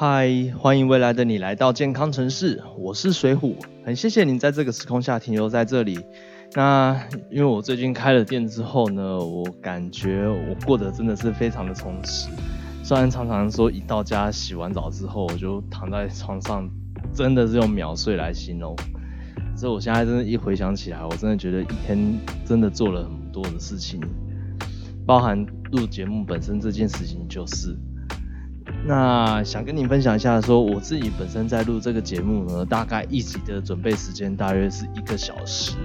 嗨，欢迎未来的你来到健康城市，我是水虎，很谢谢你在这个时空下停留在这里。那因为我最近开了店之后呢，我感觉我过得真的是非常的充实。虽然常常说一到家洗完澡之后，我就躺在床上，真的是用秒睡来形容。所以我现在真的，一回想起来，我真的觉得一天真的做了很多的事情，包含录节目本身这件事情就是。那想跟你分享一下，说我自己本身在录这个节目呢，大概一集的准备时间大约是一个小时。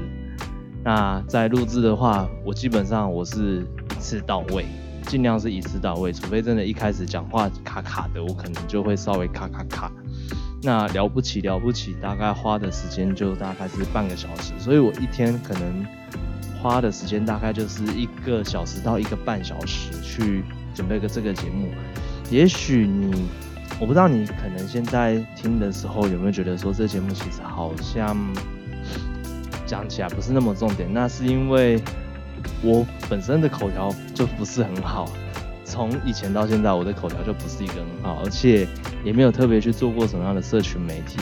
那在录制的话，我基本上我是一次到位，尽量是一次到位，除非真的一开始讲话卡卡的，我可能就会稍微卡卡卡。那了不起了不起，大概花的时间就大概是半个小时，所以我一天可能花的时间大概就是一个小时到一个半小时去准备个这个节目。也许你，我不知道你可能现在听的时候有没有觉得说这节目其实好像讲起来不是那么重点，那是因为我本身的口条就不是很好。从以前到现在，我的口条就不是一个很好，而且也没有特别去做过什么样的社群媒体，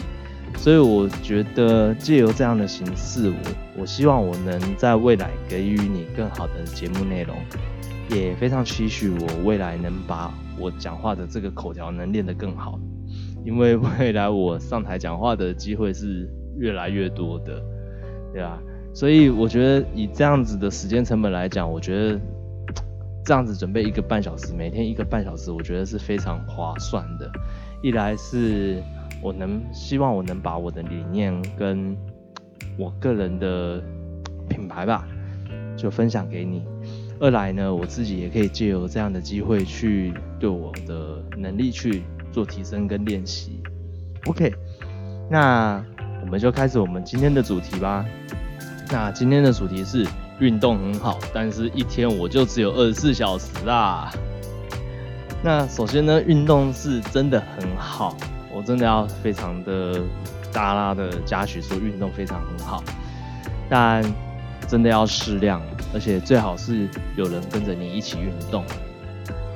所以我觉得借由这样的形式，我我希望我能在未来给予你更好的节目内容，也非常期许我未来能把我讲话的这个口条能练得更好，因为未来我上台讲话的机会是越来越多的，对吧？所以我觉得以这样子的时间成本来讲，我觉得。这样子准备一个半小时，每天一个半小时，我觉得是非常划算的。一来是我能希望我能把我的理念跟我个人的品牌吧，就分享给你；二来呢，我自己也可以借由这样的机会去对我的能力去做提升跟练习。OK，那我们就开始我们今天的主题吧。那今天的主题是。运动很好，但是一天我就只有二十四小时啦。那首先呢，运动是真的很好，我真的要非常的大拉的嘉许说运动非常很好，但真的要适量，而且最好是有人跟着你一起运动。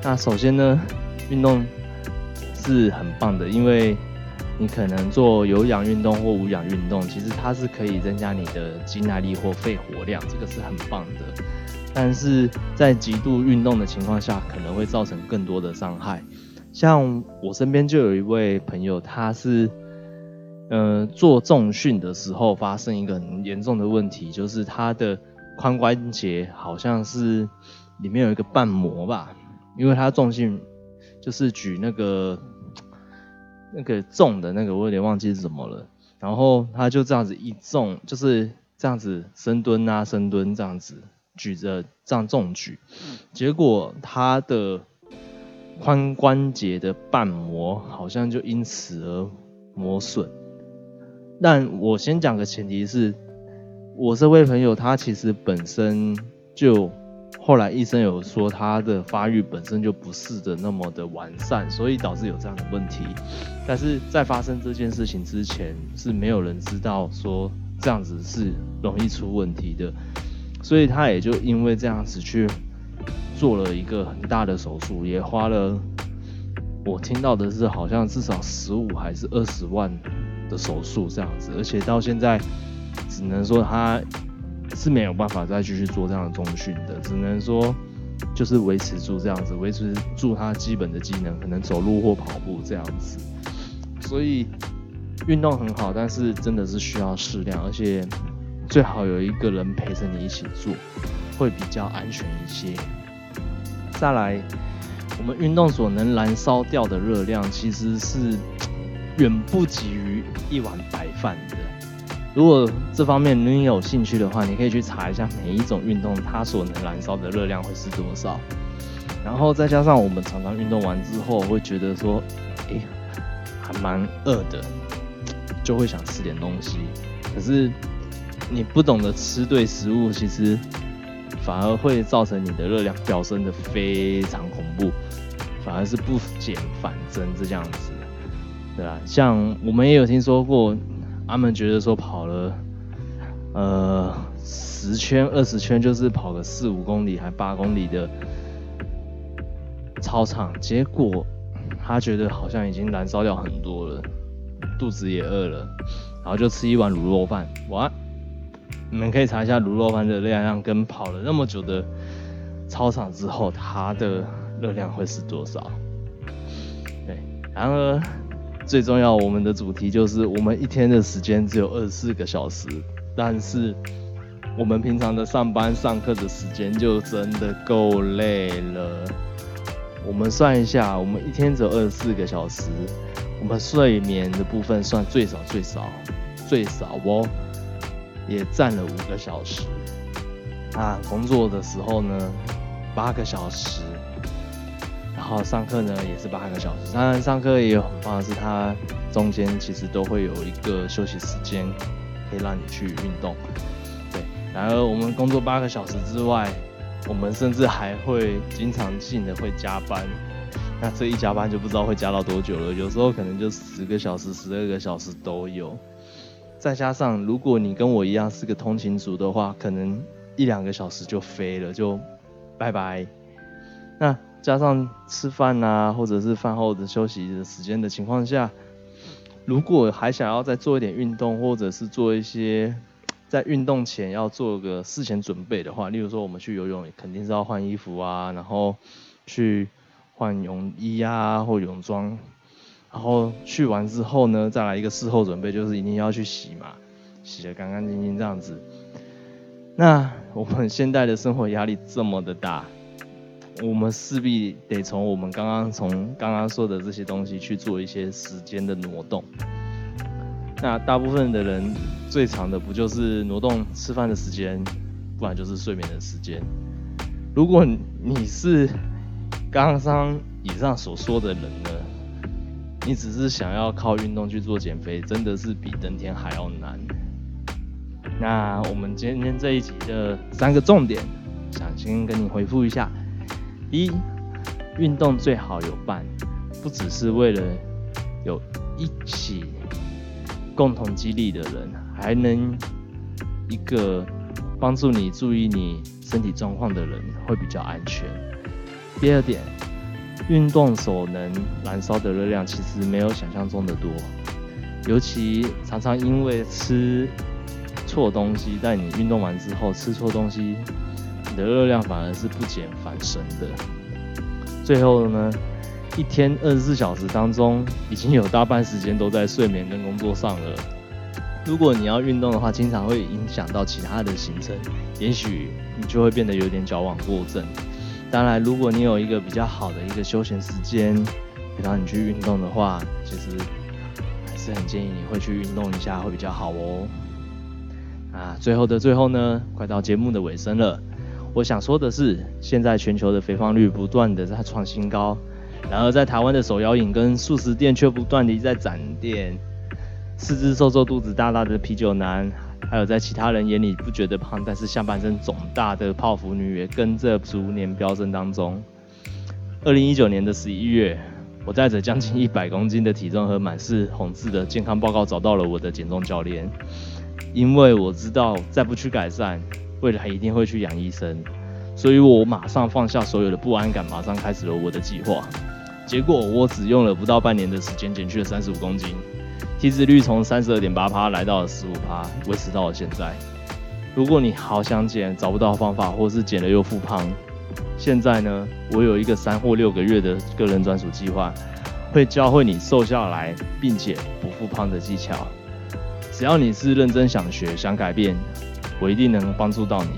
那首先呢，运动是很棒的，因为。你可能做有氧运动或无氧运动，其实它是可以增加你的肌耐力或肺活量，这个是很棒的。但是在极度运动的情况下，可能会造成更多的伤害。像我身边就有一位朋友，他是，呃，做重训的时候发生一个很严重的问题，就是他的髋关节好像是里面有一个瓣膜吧，因为他重训就是举那个。那个重的那个我有点忘记是什么了，然后他就这样子一重，就是这样子深蹲啊深蹲这样子举着这样重举，结果他的髋关节的瓣膜好像就因此而磨损。但我先讲个前提是，我这位朋友他其实本身就。后来医生有说他的发育本身就不是的那么的完善，所以导致有这样的问题。但是在发生这件事情之前，是没有人知道说这样子是容易出问题的，所以他也就因为这样子去做了一个很大的手术，也花了我听到的是好像至少十五还是二十万的手术这样子，而且到现在只能说他。是没有办法再继续做这样的中训的，只能说就是维持住这样子，维持住他基本的技能，可能走路或跑步这样子。所以运动很好，但是真的是需要适量，而且最好有一个人陪着你一起做，会比较安全一些。再来，我们运动所能燃烧掉的热量，其实是远不及于一碗白饭的。如果这方面你有兴趣的话，你可以去查一下每一种运动它所能燃烧的热量会是多少，然后再加上我们常常运动完之后会觉得说，哎，还蛮饿的，就会想吃点东西。可是你不懂得吃对食物，其实反而会造成你的热量飙升的非常恐怖，反而是不减反增这样子，对啊？像我们也有听说过。他们觉得说跑了，呃，十圈、二十圈，就是跑个四五公里还八公里的操场，结果他觉得好像已经燃烧掉很多了，肚子也饿了，然后就吃一碗卤肉饭。哇，你们可以查一下卤肉饭的热量跟跑了那么久的操场之后，它的热量会是多少？对，然而最重要，我们的主题就是我们一天的时间只有二十四个小时，但是我们平常的上班上课的时间就真的够累了。我们算一下，我们一天只有二十四个小时，我们睡眠的部分算最少最少最少哦，也占了五个小时。啊，工作的时候呢，八个小时，然后上课呢也是八个小时。当然上课也有很棒的是，它中间其实都会有一个休息时间，可以让你去运动。对，然而我们工作八个小时之外。我们甚至还会经常性的会加班，那这一加班就不知道会加到多久了。有时候可能就十个小时、十二个小时都有。再加上如果你跟我一样是个通勤族的话，可能一两个小时就飞了，就拜拜。那加上吃饭啊，或者是饭后的休息的时间的情况下，如果还想要再做一点运动，或者是做一些。在运动前要做个事前准备的话，例如说我们去游泳，肯定是要换衣服啊，然后去换泳衣啊或泳装，然后去完之后呢，再来一个事后准备，就是一定要去洗嘛，洗得干干净净这样子。那我们现在的生活压力这么的大，我们势必得从我们刚刚从刚刚说的这些东西去做一些时间的挪动。那大部分的人最长的不就是挪动吃饭的时间，不然就是睡眠的时间。如果你是刚刚以上所说的人呢，你只是想要靠运动去做减肥，真的是比登天还要难。那我们今天这一集的三个重点，想先跟你回复一下：一，运动最好有伴，不只是为了有一起。共同激励的人，还能一个帮助你注意你身体状况的人，会比较安全。第二点，运动所能燃烧的热量其实没有想象中的多，尤其常常因为吃错东西，在你运动完之后吃错东西，的热量反而是不减反升的。最后呢？一天二十四小时当中，已经有大半时间都在睡眠跟工作上了。如果你要运动的话，经常会影响到其他的行程，也许你就会变得有点矫枉过正。当然，如果你有一个比较好的一个休闲时间，让你去运动的话，其实还是很建议你会去运动一下，会比较好哦。啊，最后的最后呢，快到节目的尾声了。我想说的是，现在全球的肥胖率不断的在创新高。然而，在台湾的手摇饮跟素食店却不断地在展店，四肢瘦瘦、肚子大大的啤酒男，还有在其他人眼里不觉得胖，但是下半身肿大的泡芙女也跟着逐年飙升当中。二零一九年的十一月，我带着将近一百公斤的体重和满是红字的健康报告找到了我的减重教练，因为我知道再不去改善，未来一定会去养医生，所以我马上放下所有的不安感，马上开始了我的计划。结果我只用了不到半年的时间减去了三十五公斤，体脂率从三十二点八趴来到了十五趴，维持到了现在。如果你好想减找不到方法，或是减了又复胖，现在呢，我有一个三或六个月的个人专属计划，会教会你瘦下来并且不复胖的技巧。只要你是认真想学想改变，我一定能帮助到你。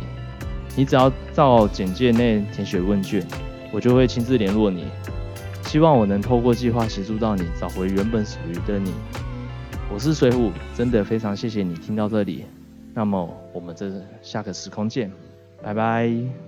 你只要照简介内填写问卷，我就会亲自联络你。希望我能透过计划协助到你找回原本属于的你。我是水虎，真的非常谢谢你听到这里。那么我们这下个时空见，拜拜。